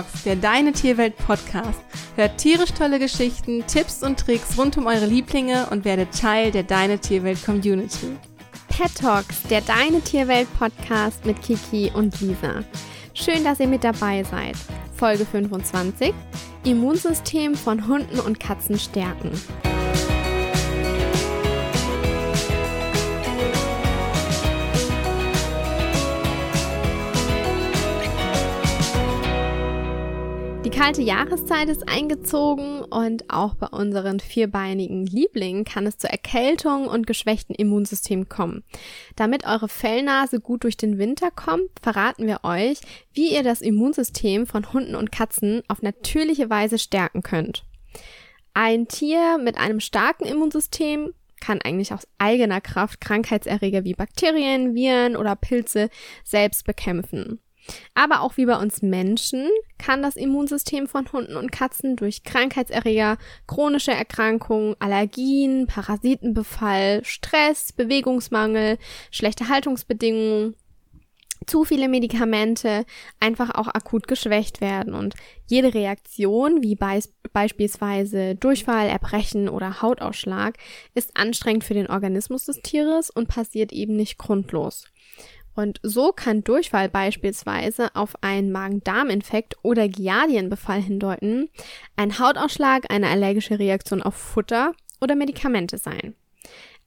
Talks, der Deine Tierwelt Podcast. Hört tierisch tolle Geschichten, Tipps und Tricks rund um eure Lieblinge und werdet Teil der Deine Tierwelt Community. Pet Talks, der Deine Tierwelt Podcast mit Kiki und Lisa. Schön, dass ihr mit dabei seid. Folge 25: Immunsystem von Hunden und Katzen stärken. Die kalte Jahreszeit ist eingezogen und auch bei unseren vierbeinigen Lieblingen kann es zur Erkältung und geschwächten Immunsystem kommen. Damit eure Fellnase gut durch den Winter kommt, verraten wir euch, wie ihr das Immunsystem von Hunden und Katzen auf natürliche Weise stärken könnt. Ein Tier mit einem starken Immunsystem kann eigentlich aus eigener Kraft Krankheitserreger wie Bakterien, Viren oder Pilze selbst bekämpfen. Aber auch wie bei uns Menschen kann das Immunsystem von Hunden und Katzen durch Krankheitserreger, chronische Erkrankungen, Allergien, Parasitenbefall, Stress, Bewegungsmangel, schlechte Haltungsbedingungen, zu viele Medikamente einfach auch akut geschwächt werden und jede Reaktion, wie beis beispielsweise Durchfall, Erbrechen oder Hautausschlag, ist anstrengend für den Organismus des Tieres und passiert eben nicht grundlos. Und so kann Durchfall beispielsweise auf einen Magen-Darm-Infekt oder Giardienbefall hindeuten, ein Hautausschlag, eine allergische Reaktion auf Futter oder Medikamente sein.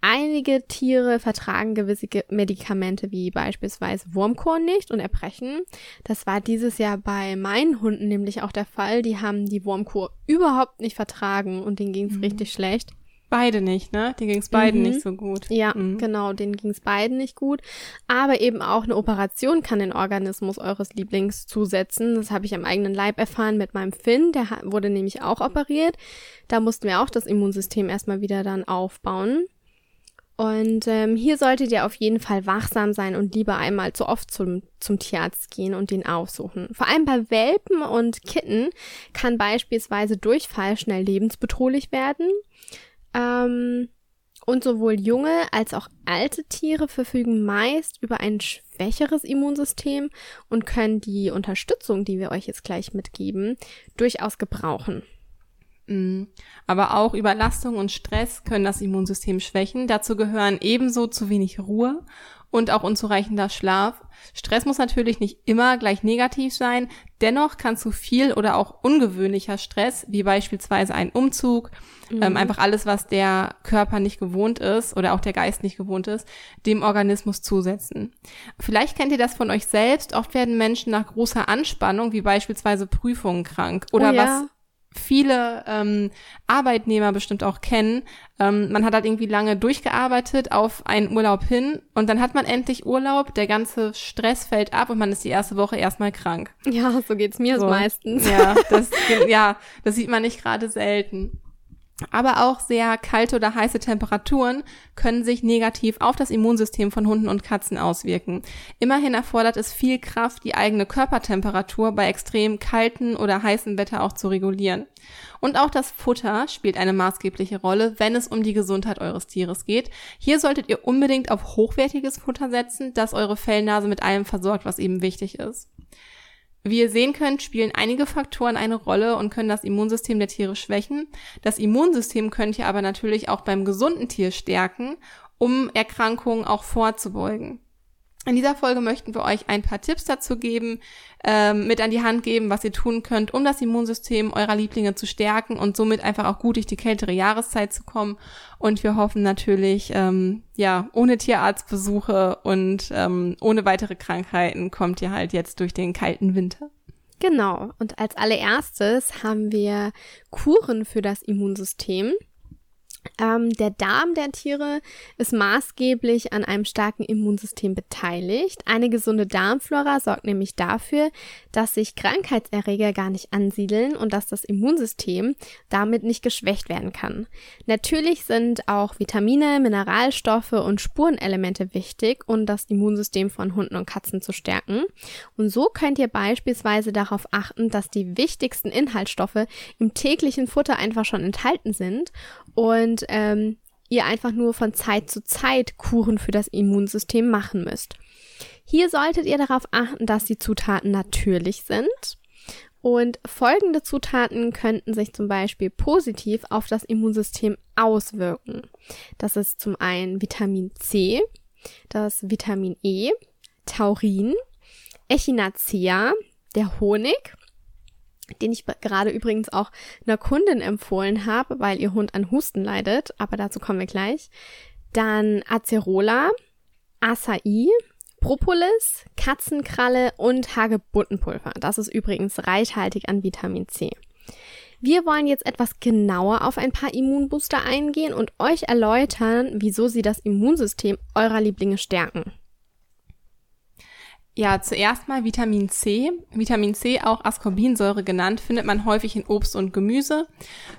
Einige Tiere vertragen gewisse Medikamente wie beispielsweise Wurmkorn nicht und erbrechen. Das war dieses Jahr bei meinen Hunden nämlich auch der Fall. Die haben die Wurmkur überhaupt nicht vertragen und denen ging es mhm. richtig schlecht. Beide nicht, ne? Die ging es beiden mhm. nicht so gut. Ja, mhm. genau, denen ging es beiden nicht gut. Aber eben auch eine Operation kann den Organismus eures Lieblings zusetzen. Das habe ich am eigenen Leib erfahren mit meinem Finn. Der wurde nämlich auch operiert. Da mussten wir auch das Immunsystem erstmal wieder dann aufbauen. Und ähm, hier solltet ihr auf jeden Fall wachsam sein und lieber einmal zu oft zum, zum Tierarzt gehen und den aufsuchen. Vor allem bei Welpen und Kitten kann beispielsweise Durchfall schnell lebensbedrohlich werden. Ähm, und sowohl junge als auch alte Tiere verfügen meist über ein schwächeres Immunsystem und können die Unterstützung, die wir euch jetzt gleich mitgeben, durchaus gebrauchen. Mhm. Aber auch Überlastung und Stress können das Immunsystem schwächen. Dazu gehören ebenso zu wenig Ruhe und auch unzureichender Schlaf. Stress muss natürlich nicht immer gleich negativ sein. Dennoch kann zu viel oder auch ungewöhnlicher Stress, wie beispielsweise ein Umzug, ähm, mhm. ähm, einfach alles, was der Körper nicht gewohnt ist oder auch der Geist nicht gewohnt ist, dem Organismus zusetzen. Vielleicht kennt ihr das von euch selbst. Oft werden Menschen nach großer Anspannung, wie beispielsweise Prüfungen krank oder oh ja. was viele ähm, Arbeitnehmer bestimmt auch kennen. Ähm, man hat halt irgendwie lange durchgearbeitet auf einen Urlaub hin und dann hat man endlich Urlaub, der ganze Stress fällt ab und man ist die erste Woche erstmal krank. Ja, so geht's mir so. meistens. Ja, das, ja, das sieht man nicht gerade selten. Aber auch sehr kalte oder heiße Temperaturen können sich negativ auf das Immunsystem von Hunden und Katzen auswirken. Immerhin erfordert es viel Kraft, die eigene Körpertemperatur bei extrem kalten oder heißen Wetter auch zu regulieren. Und auch das Futter spielt eine maßgebliche Rolle, wenn es um die Gesundheit eures Tieres geht. Hier solltet ihr unbedingt auf hochwertiges Futter setzen, das eure Fellnase mit allem versorgt, was eben wichtig ist. Wie ihr sehen könnt, spielen einige Faktoren eine Rolle und können das Immunsystem der Tiere schwächen. Das Immunsystem könnt ihr aber natürlich auch beim gesunden Tier stärken, um Erkrankungen auch vorzubeugen. In dieser Folge möchten wir euch ein paar Tipps dazu geben, ähm, mit an die Hand geben, was ihr tun könnt, um das Immunsystem eurer Lieblinge zu stärken und somit einfach auch gut durch die kältere Jahreszeit zu kommen. Und wir hoffen natürlich, ähm, ja, ohne Tierarztbesuche und ähm, ohne weitere Krankheiten kommt ihr halt jetzt durch den kalten Winter. Genau. Und als allererstes haben wir Kuren für das Immunsystem. Ähm, der Darm der Tiere ist maßgeblich an einem starken Immunsystem beteiligt. Eine gesunde Darmflora sorgt nämlich dafür, dass sich Krankheitserreger gar nicht ansiedeln und dass das Immunsystem damit nicht geschwächt werden kann. Natürlich sind auch Vitamine, Mineralstoffe und Spurenelemente wichtig, um das Immunsystem von Hunden und Katzen zu stärken. Und so könnt ihr beispielsweise darauf achten, dass die wichtigsten Inhaltsstoffe im täglichen Futter einfach schon enthalten sind und ähm, ihr einfach nur von Zeit zu Zeit Kuren für das Immunsystem machen müsst. Hier solltet ihr darauf achten, dass die Zutaten natürlich sind Und folgende Zutaten könnten sich zum Beispiel positiv auf das Immunsystem auswirken. Das ist zum einen Vitamin C, das Vitamin E, Taurin, Echinacea, der Honig, den ich gerade übrigens auch einer Kundin empfohlen habe, weil ihr Hund an Husten leidet, aber dazu kommen wir gleich. Dann Acerola, Acai, Propolis, Katzenkralle und Hagebuttenpulver. Das ist übrigens reichhaltig an Vitamin C. Wir wollen jetzt etwas genauer auf ein paar Immunbooster eingehen und euch erläutern, wieso sie das Immunsystem eurer Lieblinge stärken. Ja, zuerst mal Vitamin C. Vitamin C, auch Ascorbinsäure genannt, findet man häufig in Obst und Gemüse.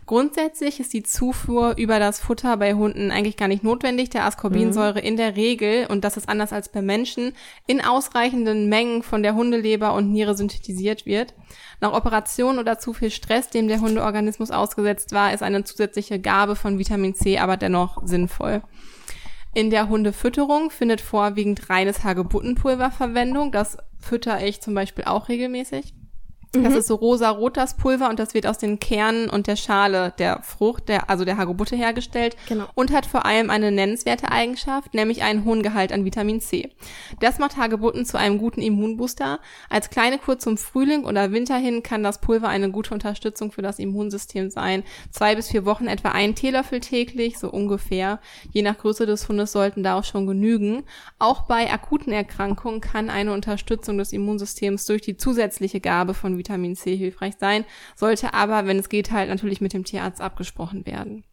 Grundsätzlich ist die Zufuhr über das Futter bei Hunden eigentlich gar nicht notwendig, der Ascorbinsäure mhm. in der Regel, und das ist anders als bei Menschen, in ausreichenden Mengen von der Hundeleber und Niere synthetisiert wird. Nach Operation oder zu viel Stress, dem der Hundeorganismus ausgesetzt war, ist eine zusätzliche Gabe von Vitamin C aber dennoch sinnvoll. In der Hundefütterung findet vorwiegend reines Hagebuttenpulver Verwendung. Das fütter ich zum Beispiel auch regelmäßig. Das mhm. ist so rosa-rot das Pulver und das wird aus den Kernen und der Schale der Frucht, der, also der Hagebutte hergestellt genau. und hat vor allem eine nennenswerte Eigenschaft, nämlich einen hohen Gehalt an Vitamin C. Das macht Hagebutten zu einem guten Immunbooster. Als kleine Kur zum Frühling oder Winter hin kann das Pulver eine gute Unterstützung für das Immunsystem sein. Zwei bis vier Wochen etwa ein Teelöffel täglich, so ungefähr. Je nach Größe des Hundes sollten da auch schon genügen. Auch bei akuten Erkrankungen kann eine Unterstützung des Immunsystems durch die zusätzliche Gabe von Vitamin C hilfreich sein, sollte aber, wenn es geht, halt natürlich mit dem Tierarzt abgesprochen werden.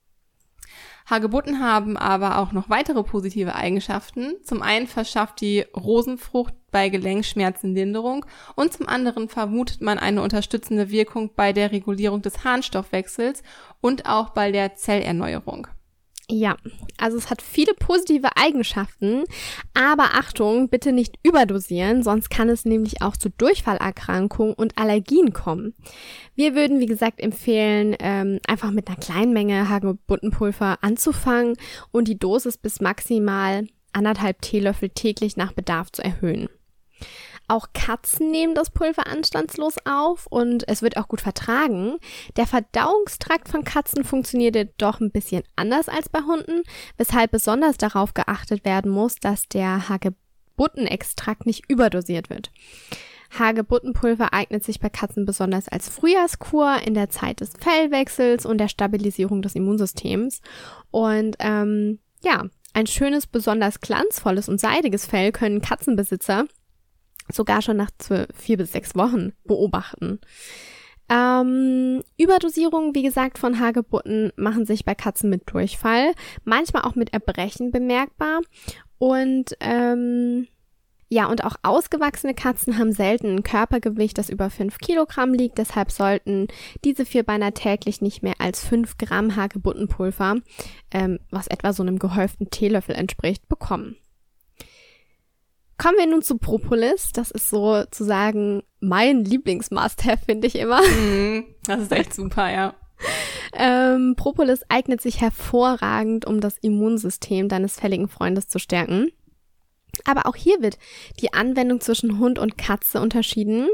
Hagebutten haben aber auch noch weitere positive Eigenschaften. Zum einen verschafft die Rosenfrucht bei Gelenkschmerzen Linderung und zum anderen vermutet man eine unterstützende Wirkung bei der Regulierung des Harnstoffwechsels und auch bei der Zellerneuerung. Ja, also es hat viele positive Eigenschaften, aber Achtung, bitte nicht überdosieren, sonst kann es nämlich auch zu Durchfallerkrankungen und Allergien kommen. Wir würden, wie gesagt, empfehlen, ähm, einfach mit einer kleinen Menge Hagebuttenpulver anzufangen und die Dosis bis maximal anderthalb Teelöffel täglich nach Bedarf zu erhöhen. Auch Katzen nehmen das Pulver anstandslos auf und es wird auch gut vertragen. Der Verdauungstrakt von Katzen funktioniert jedoch ein bisschen anders als bei Hunden, weshalb besonders darauf geachtet werden muss, dass der Hagebuttenextrakt nicht überdosiert wird. Hagebuttenpulver eignet sich bei Katzen besonders als Frühjahrskur in der Zeit des Fellwechsels und der Stabilisierung des Immunsystems. Und ähm, ja, ein schönes, besonders glanzvolles und seidiges Fell können Katzenbesitzer sogar schon nach vier bis sechs Wochen beobachten. Ähm, Überdosierungen, wie gesagt, von Hagebutten machen sich bei Katzen mit Durchfall, manchmal auch mit Erbrechen bemerkbar. Und ähm, ja, und auch ausgewachsene Katzen haben selten ein Körpergewicht, das über fünf Kilogramm liegt. Deshalb sollten diese Vierbeiner täglich nicht mehr als fünf Gramm Hagebuttenpulver, ähm, was etwa so einem gehäuften Teelöffel entspricht, bekommen. Kommen wir nun zu Propolis. Das ist sozusagen mein Lieblings-Must-Have, finde ich immer. Mhm, das ist echt super, ja. Ähm, Propolis eignet sich hervorragend, um das Immunsystem deines fälligen Freundes zu stärken. Aber auch hier wird die Anwendung zwischen Hund und Katze unterschieden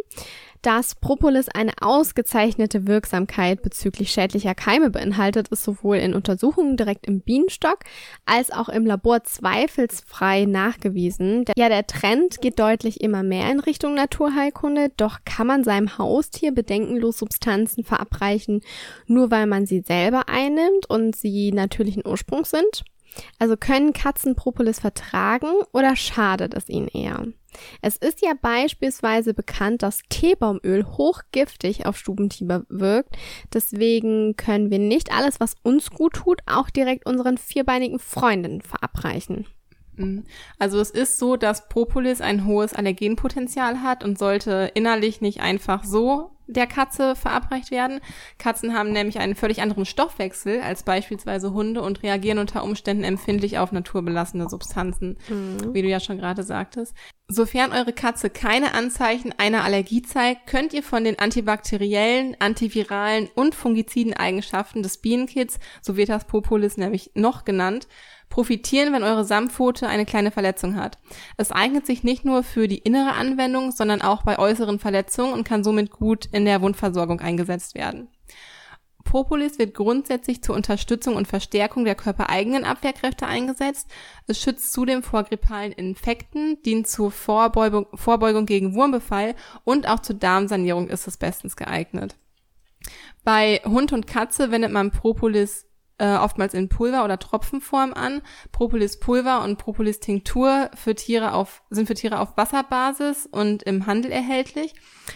dass Propolis eine ausgezeichnete Wirksamkeit bezüglich schädlicher Keime beinhaltet, ist sowohl in Untersuchungen direkt im Bienenstock als auch im Labor zweifelsfrei nachgewiesen. Ja, der Trend geht deutlich immer mehr in Richtung Naturheilkunde, doch kann man seinem Haustier bedenkenlos Substanzen verabreichen, nur weil man sie selber einnimmt und sie natürlichen Ursprungs sind? Also können Katzen Propolis vertragen oder schadet es ihnen eher? Es ist ja beispielsweise bekannt, dass Teebaumöl hochgiftig auf Stubentiere wirkt. Deswegen können wir nicht alles, was uns gut tut, auch direkt unseren vierbeinigen Freundinnen verabreichen. Mhm. Also es ist so, dass Propolis ein hohes Allergenpotenzial hat und sollte innerlich nicht einfach so der Katze verabreicht werden. Katzen haben nämlich einen völlig anderen Stoffwechsel als beispielsweise Hunde und reagieren unter Umständen empfindlich auf naturbelassene Substanzen, mhm. wie du ja schon gerade sagtest. Sofern eure Katze keine Anzeichen einer Allergie zeigt, könnt ihr von den antibakteriellen, antiviralen und fungiziden Eigenschaften des Bienenkits, so wird das Propolis nämlich noch genannt, profitieren, wenn eure Samtpfote eine kleine Verletzung hat. Es eignet sich nicht nur für die innere Anwendung, sondern auch bei äußeren Verletzungen und kann somit gut in der Wundversorgung eingesetzt werden. Propolis wird grundsätzlich zur Unterstützung und Verstärkung der körpereigenen Abwehrkräfte eingesetzt. Es schützt zudem vor grippalen Infekten, dient zur Vorbeugung, Vorbeugung gegen Wurmbefall und auch zur Darmsanierung ist es bestens geeignet. Bei Hund und Katze wendet man Propolis äh, oftmals in Pulver- oder Tropfenform an. Propolis-Pulver und Propolis-Tinktur für Tiere auf, sind für Tiere auf Wasserbasis und im Handel erhältlich.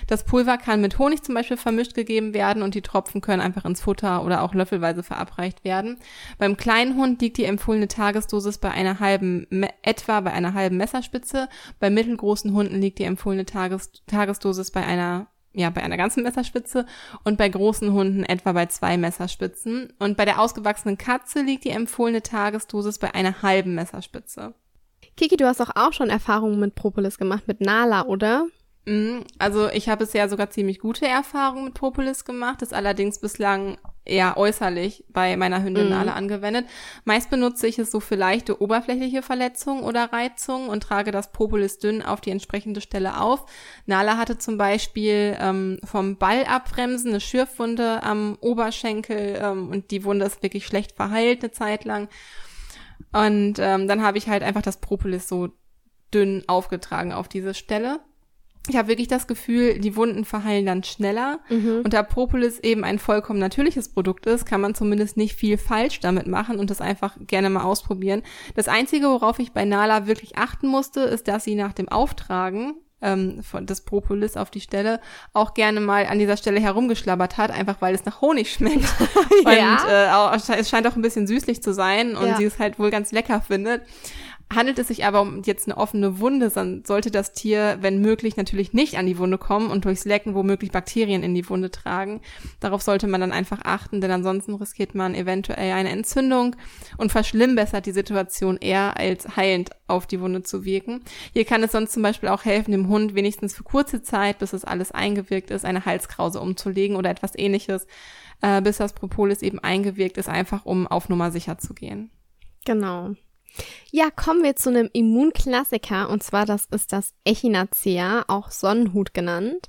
Das Pulver kann mit Honig zum Beispiel vermischt gegeben werden und die Tropfen können einfach ins Futter oder auch löffelweise verabreicht werden. Beim kleinen Hund liegt die empfohlene Tagesdosis bei einer halben, etwa bei einer halben Messerspitze. Bei mittelgroßen Hunden liegt die empfohlene Tages, Tagesdosis bei einer ja, bei einer ganzen Messerspitze und bei großen Hunden etwa bei zwei Messerspitzen. Und bei der ausgewachsenen Katze liegt die empfohlene Tagesdosis bei einer halben Messerspitze. Kiki, du hast doch auch schon Erfahrungen mit Propolis gemacht, mit Nala, oder? Mhm, also ich habe bisher sogar ziemlich gute Erfahrungen mit Propolis gemacht, ist allerdings bislang eher äußerlich bei meiner Hündin mhm. alle angewendet. Meist benutze ich es so für leichte oberflächliche Verletzungen oder Reizungen und trage das Propolis dünn auf die entsprechende Stelle auf. Nala hatte zum Beispiel ähm, vom Ball abbremsen eine Schürfwunde am Oberschenkel ähm, und die Wunde ist wirklich schlecht verheilt eine Zeit lang. Und ähm, dann habe ich halt einfach das Propolis so dünn aufgetragen auf diese Stelle ich habe wirklich das Gefühl, die Wunden verheilen dann schneller. Mhm. Und da Propolis eben ein vollkommen natürliches Produkt ist, kann man zumindest nicht viel falsch damit machen und das einfach gerne mal ausprobieren. Das Einzige, worauf ich bei Nala wirklich achten musste, ist, dass sie nach dem Auftragen ähm, von des Propolis auf die Stelle auch gerne mal an dieser Stelle herumgeschlabbert hat, einfach weil es nach Honig schmeckt. ja. Und äh, auch, es scheint auch ein bisschen süßlich zu sein und ja. sie es halt wohl ganz lecker findet. Handelt es sich aber um jetzt eine offene Wunde, dann sollte das Tier, wenn möglich, natürlich nicht an die Wunde kommen und durchs Lecken womöglich Bakterien in die Wunde tragen. Darauf sollte man dann einfach achten, denn ansonsten riskiert man eventuell eine Entzündung und verschlimmbessert die Situation eher als heilend auf die Wunde zu wirken. Hier kann es sonst zum Beispiel auch helfen, dem Hund wenigstens für kurze Zeit, bis es alles eingewirkt ist, eine Halskrause umzulegen oder etwas ähnliches, äh, bis das Propolis eben eingewirkt ist, einfach um auf Nummer sicher zu gehen. Genau. Ja, kommen wir zu einem Immunklassiker und zwar das ist das Echinacea, auch Sonnenhut genannt.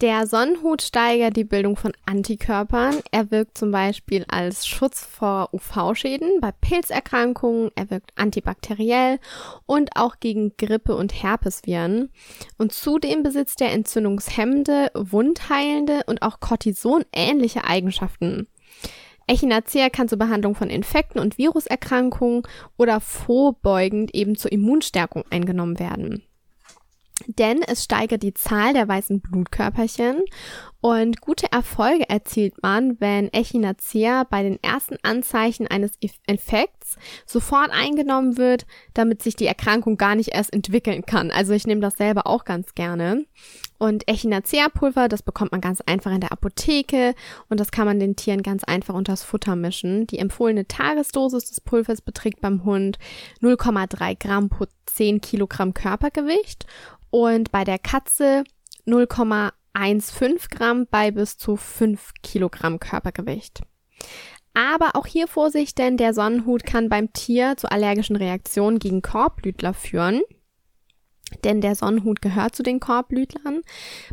Der Sonnenhut steigert die Bildung von Antikörpern. Er wirkt zum Beispiel als Schutz vor UV-Schäden bei Pilzerkrankungen. Er wirkt antibakteriell und auch gegen Grippe und Herpesviren. Und zudem besitzt er entzündungshemmende, wundheilende und auch Cortison-ähnliche Eigenschaften. Echinacea kann zur Behandlung von Infekten und Viruserkrankungen oder vorbeugend eben zur Immunstärkung eingenommen werden. Denn es steigert die Zahl der weißen Blutkörperchen und gute Erfolge erzielt man, wenn Echinacea bei den ersten Anzeichen eines Infekts sofort eingenommen wird, damit sich die Erkrankung gar nicht erst entwickeln kann. Also ich nehme das selber auch ganz gerne. Und Echinacea-Pulver, das bekommt man ganz einfach in der Apotheke und das kann man den Tieren ganz einfach unters Futter mischen. Die empfohlene Tagesdosis des Pulvers beträgt beim Hund 0,3 Gramm pro 10 Kilogramm Körpergewicht und bei der Katze 0,1 1,5 Gramm bei bis zu 5 Kilogramm Körpergewicht. Aber auch hier Vorsicht, denn der Sonnenhut kann beim Tier zu allergischen Reaktionen gegen Korbblütler führen. Denn der Sonnenhut gehört zu den Korbblütlern.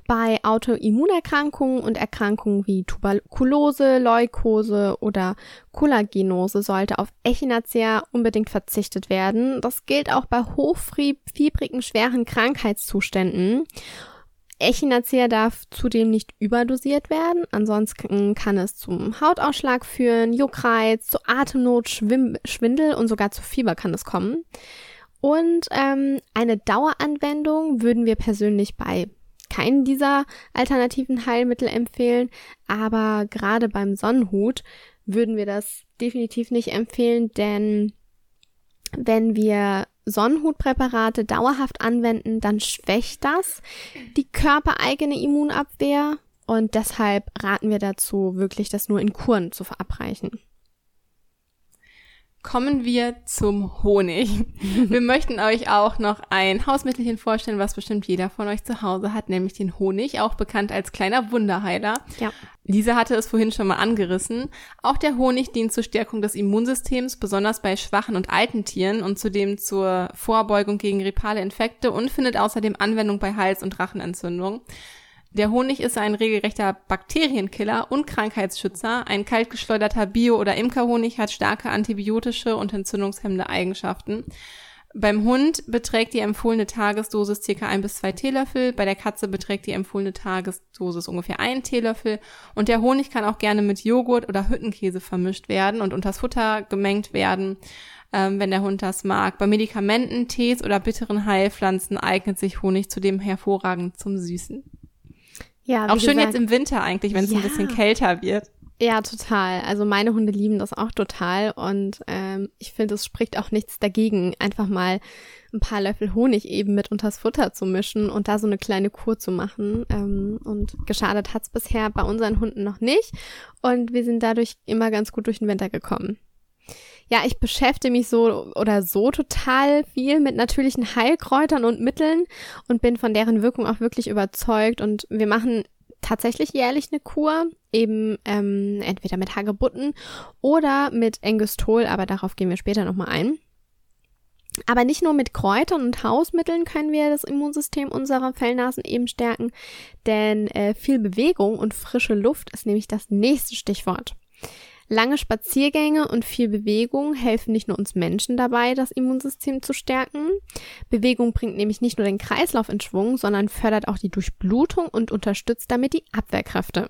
Bei Autoimmunerkrankungen und Erkrankungen wie Tuberkulose, Leukose oder Kollagenose sollte auf Echinacea unbedingt verzichtet werden. Das gilt auch bei hochfiebrigen, schweren Krankheitszuständen. Echinacea darf zudem nicht überdosiert werden, ansonsten kann es zum Hautausschlag führen, Juckreiz, zu Atemnot, Schwimm Schwindel und sogar zu Fieber kann es kommen. Und ähm, eine Daueranwendung würden wir persönlich bei keinen dieser alternativen Heilmittel empfehlen, aber gerade beim Sonnenhut würden wir das definitiv nicht empfehlen, denn wenn wir Sonnenhutpräparate dauerhaft anwenden, dann schwächt das die körpereigene Immunabwehr und deshalb raten wir dazu, wirklich das nur in Kuren zu verabreichen. Kommen wir zum Honig. Wir möchten euch auch noch ein Hausmittelchen vorstellen, was bestimmt jeder von euch zu Hause hat, nämlich den Honig, auch bekannt als kleiner Wunderheiler. Ja. Lisa hatte es vorhin schon mal angerissen. Auch der Honig dient zur Stärkung des Immunsystems, besonders bei schwachen und alten Tieren und zudem zur Vorbeugung gegen grippale Infekte und findet außerdem Anwendung bei Hals- und Rachenentzündung. Der Honig ist ein regelrechter Bakterienkiller und Krankheitsschützer. Ein kaltgeschleuderter Bio- oder Imkerhonig hat starke antibiotische und entzündungshemmende Eigenschaften. Beim Hund beträgt die empfohlene Tagesdosis circa ein bis zwei Teelöffel, bei der Katze beträgt die empfohlene Tagesdosis ungefähr einen Teelöffel und der Honig kann auch gerne mit Joghurt oder Hüttenkäse vermischt werden und unters Futter gemengt werden, ähm, wenn der Hund das mag. Bei Medikamenten, Tees oder bitteren Heilpflanzen eignet sich Honig zudem hervorragend zum Süßen. Ja, Auch schön gesagt, jetzt im Winter eigentlich, wenn es Ja. ein bisschen kälter wird. Ja, total. Also meine Hunde lieben das auch total und ähm, ich finde, es spricht auch nichts dagegen, einfach mal ein paar Löffel Honig eben mit unters Futter zu mischen und da so eine kleine Kur zu machen. Ähm, und geschadet hat's bisher bei unseren Hunden noch nicht und wir sind dadurch immer ganz gut durch den Winter gekommen. Ja, ich beschäftige mich so oder so total viel mit natürlichen Heilkräutern und Mitteln und bin von deren Wirkung auch wirklich überzeugt. Und wir machen tatsächlich jährlich eine Kur, eben ähm, entweder mit Hagebutten oder mit Engustol, aber darauf gehen wir später nochmal ein. Aber nicht nur mit Kräutern und Hausmitteln können wir das Immunsystem unserer Fellnasen eben stärken, denn äh, viel Bewegung und frische Luft ist nämlich das nächste Stichwort. Lange Spaziergänge und viel Bewegung helfen nicht nur uns Menschen dabei, das Immunsystem zu stärken. Bewegung bringt nämlich nicht nur den Kreislauf in Schwung, sondern fördert auch die Durchblutung und unterstützt damit die Abwehrkräfte.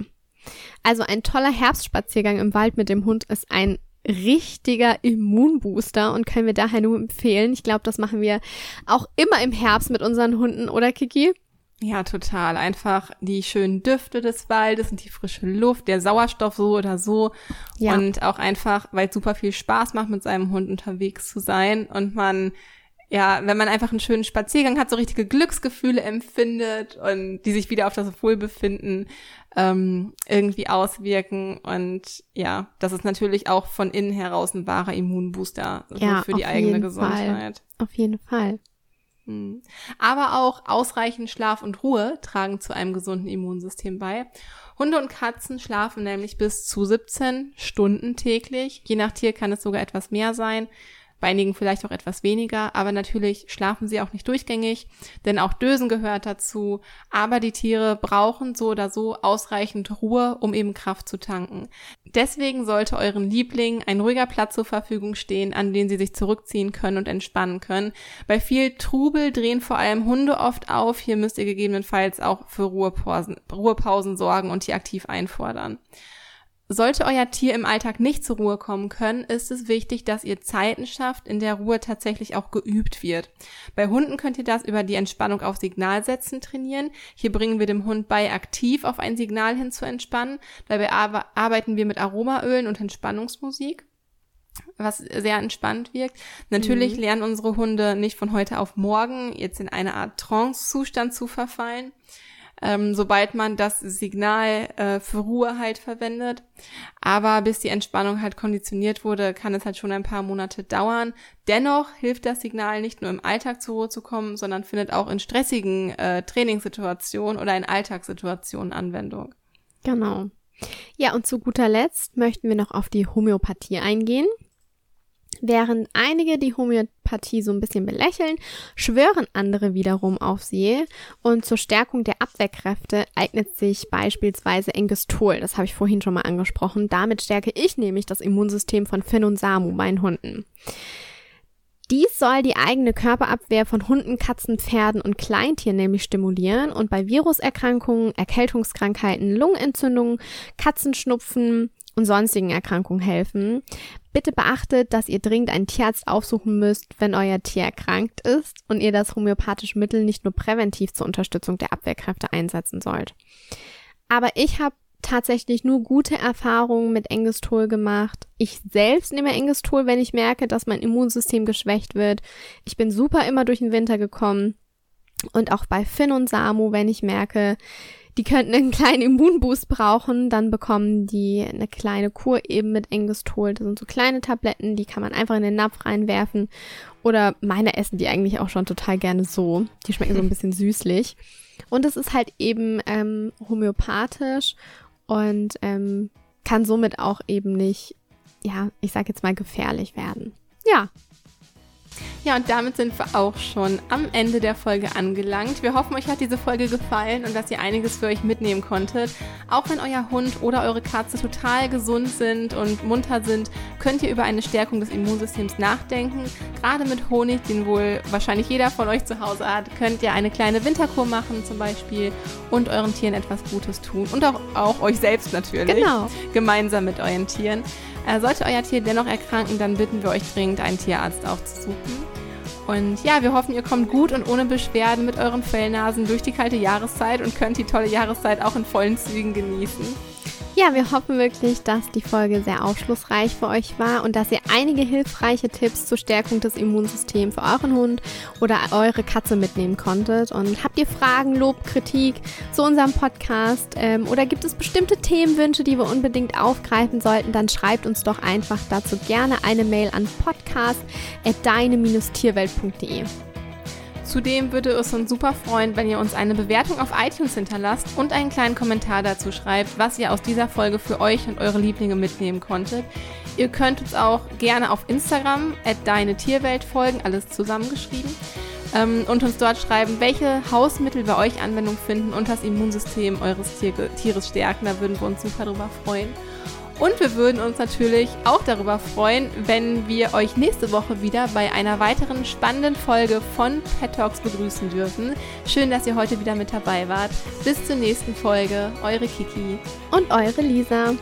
Also ein toller Herbstspaziergang im Wald mit dem Hund ist ein richtiger Immunbooster und können wir daher nur empfehlen. Ich glaube, das machen wir auch immer im Herbst mit unseren Hunden, oder Kiki? Ja, total. Einfach die schönen Düfte des Waldes und die frische Luft, der Sauerstoff so oder so. Ja. Und auch einfach, weil es super viel Spaß macht, mit seinem Hund unterwegs zu sein und man ja, wenn man einfach einen schönen Spaziergang hat, so richtige Glücksgefühle empfindet und die sich wieder auf das Wohlbefinden ähm, irgendwie auswirken. Und ja, das ist natürlich auch von innen heraus ein wahrer Immunbooster so Ja, für die eigene Gesundheit. Auf jeden Fall. Hm. Aber auch ausreichend Schlaf und Ruhe tragen zu einem gesunden Immunsystem bei. Hunde und Katzen schlafen nämlich bis zu 17 Stunden täglich. Je nach Tier kann es sogar etwas mehr sein. Bei einigen vielleicht auch etwas weniger, aber natürlich schlafen sie auch nicht durchgängig, denn auch Dösen gehört dazu. Aber die Tiere brauchen so oder so ausreichend Ruhe, um eben Kraft zu tanken. Deswegen sollte euren Lieblingen ein ruhiger Platz zur Verfügung stehen, an den sie sich zurückziehen können und entspannen können. Bei viel Trubel drehen vor allem Hunde oft auf. Hier müsst ihr gegebenenfalls auch für Ruhepausen, Ruhepausen sorgen und die aktiv einfordern. Sollte euer Tier im Alltag nicht zur Ruhe kommen können, ist es wichtig, dass ihr Zeiten schafft, in der Ruhe tatsächlich auch geübt wird. Bei Hunden könnt ihr das über die Entspannung auf Signalsätzen trainieren. Hier bringen wir dem Hund bei, aktiv auf ein Signal hin zu entspannen. Dabei ar arbeiten wir mit Aromaölen und Entspannungsmusik was sehr entspannt wirkt. Natürlich Mhm. lernen unsere Hunde nicht von heute auf morgen jetzt in eine Art Trance-Zustand zu verfallen ähm, sobald man das Signal äh, für Ruhe halt verwendet. Aber bis die Entspannung halt konditioniert wurde, kann es halt schon ein paar Monate dauern. Dennoch hilft das Signal nicht nur im Alltag zur Ruhe zu kommen, sondern findet auch in stressigen äh, Trainingssituationen oder in Alltagssituationen Anwendung. Genau. Ja, und zu guter Letzt möchten wir noch auf die Homöopathie eingehen. Während einige die Homöopathie so ein bisschen belächeln, schwören andere wiederum auf sie. Und zur Stärkung der Abwehrkräfte eignet sich beispielsweise Engestol. Das habe ich vorhin schon mal angesprochen. Damit stärke ich nämlich das Immunsystem von Finn und Samu, meinen Hunden. Dies soll die eigene Körperabwehr von Hunden, Katzen, Pferden und Kleintieren nämlich stimulieren und bei Viruserkrankungen, Erkältungskrankheiten, Lungenentzündungen, Katzenschnupfen und sonstigen Erkrankungen helfen. Bitte beachtet, dass ihr dringend einen Tierarzt aufsuchen müsst, wenn euer Tier erkrankt ist und ihr das homöopathische Mittel nicht nur präventiv zur Unterstützung der Abwehrkräfte einsetzen sollt. Aber ich habe tatsächlich nur gute Erfahrungen mit Engestol gemacht. Ich selbst nehme Engestol, wenn ich merke, dass mein Immunsystem geschwächt wird. Ich bin super immer durch den Winter gekommen. Und auch bei Finn und Samu, wenn ich merke, die könnten einen kleinen Immunboost brauchen, dann bekommen die eine kleine Kur eben mit Engestol. Das sind so kleine Tabletten, die kann man einfach in den Napf reinwerfen. Oder meine essen die eigentlich auch schon total gerne so. Die schmecken so ein bisschen süßlich. Und es ist halt eben ähm, homöopathisch und ähm, kann somit auch eben nicht, ja, ich sag jetzt mal gefährlich werden. Ja, ja, und damit sind wir auch schon am Ende der Folge angelangt. Wir hoffen, euch hat diese Folge gefallen und dass ihr einiges für euch mitnehmen konntet. Auch wenn euer Hund oder eure Katze total gesund sind und munter sind, könnt ihr über eine Stärkung des Immunsystems nachdenken. Gerade mit Honig, den wohl wahrscheinlich jeder von euch zu Hause hat, könnt ihr eine kleine Winterkur machen zum Beispiel und euren Tieren etwas Gutes tun. Und auch, auch euch selbst natürlich. Genau. Gemeinsam mit euren Tieren. Äh, sollte euer Tier dennoch erkranken, dann bitten wir euch dringend, einen Tierarzt aufzusuchen. Und ja, wir hoffen, ihr kommt gut und ohne Beschwerden mit euren Fellnasen durch die kalte Jahreszeit und könnt die tolle Jahreszeit auch in vollen Zügen genießen. Ja, wir hoffen wirklich, dass die Folge sehr aufschlussreich für euch war und dass ihr einige hilfreiche Tipps zur Stärkung des Immunsystems für euren Hund oder eure Katze mitnehmen konntet. Und habt ihr Fragen, Lob, Kritik zu unserem Podcast ähm, oder gibt es bestimmte Themenwünsche, die wir unbedingt aufgreifen sollten, dann schreibt uns doch einfach dazu gerne eine Mail an podcast.deine-tierwelt.de. Zudem würde es uns super freuen, wenn ihr uns eine Bewertung auf iTunes hinterlasst und einen kleinen Kommentar dazu schreibt, was ihr aus dieser Folge für euch und eure Lieblinge mitnehmen konntet. Ihr könnt uns auch gerne auf Instagram at deine Tierwelt folgen, alles zusammengeschrieben, ähm, und uns dort schreiben, welche Hausmittel bei euch Anwendung finden und das Immunsystem eures Tier Tieres stärken. Da würden wir uns super drüber freuen. Und wir würden uns natürlich auch darüber freuen, wenn wir euch nächste Woche wieder bei einer weiteren spannenden Folge von Pet Talks begrüßen dürfen. Schön, dass ihr heute wieder mit dabei wart. Bis zur nächsten Folge. Eure Kiki. Und eure Lisa.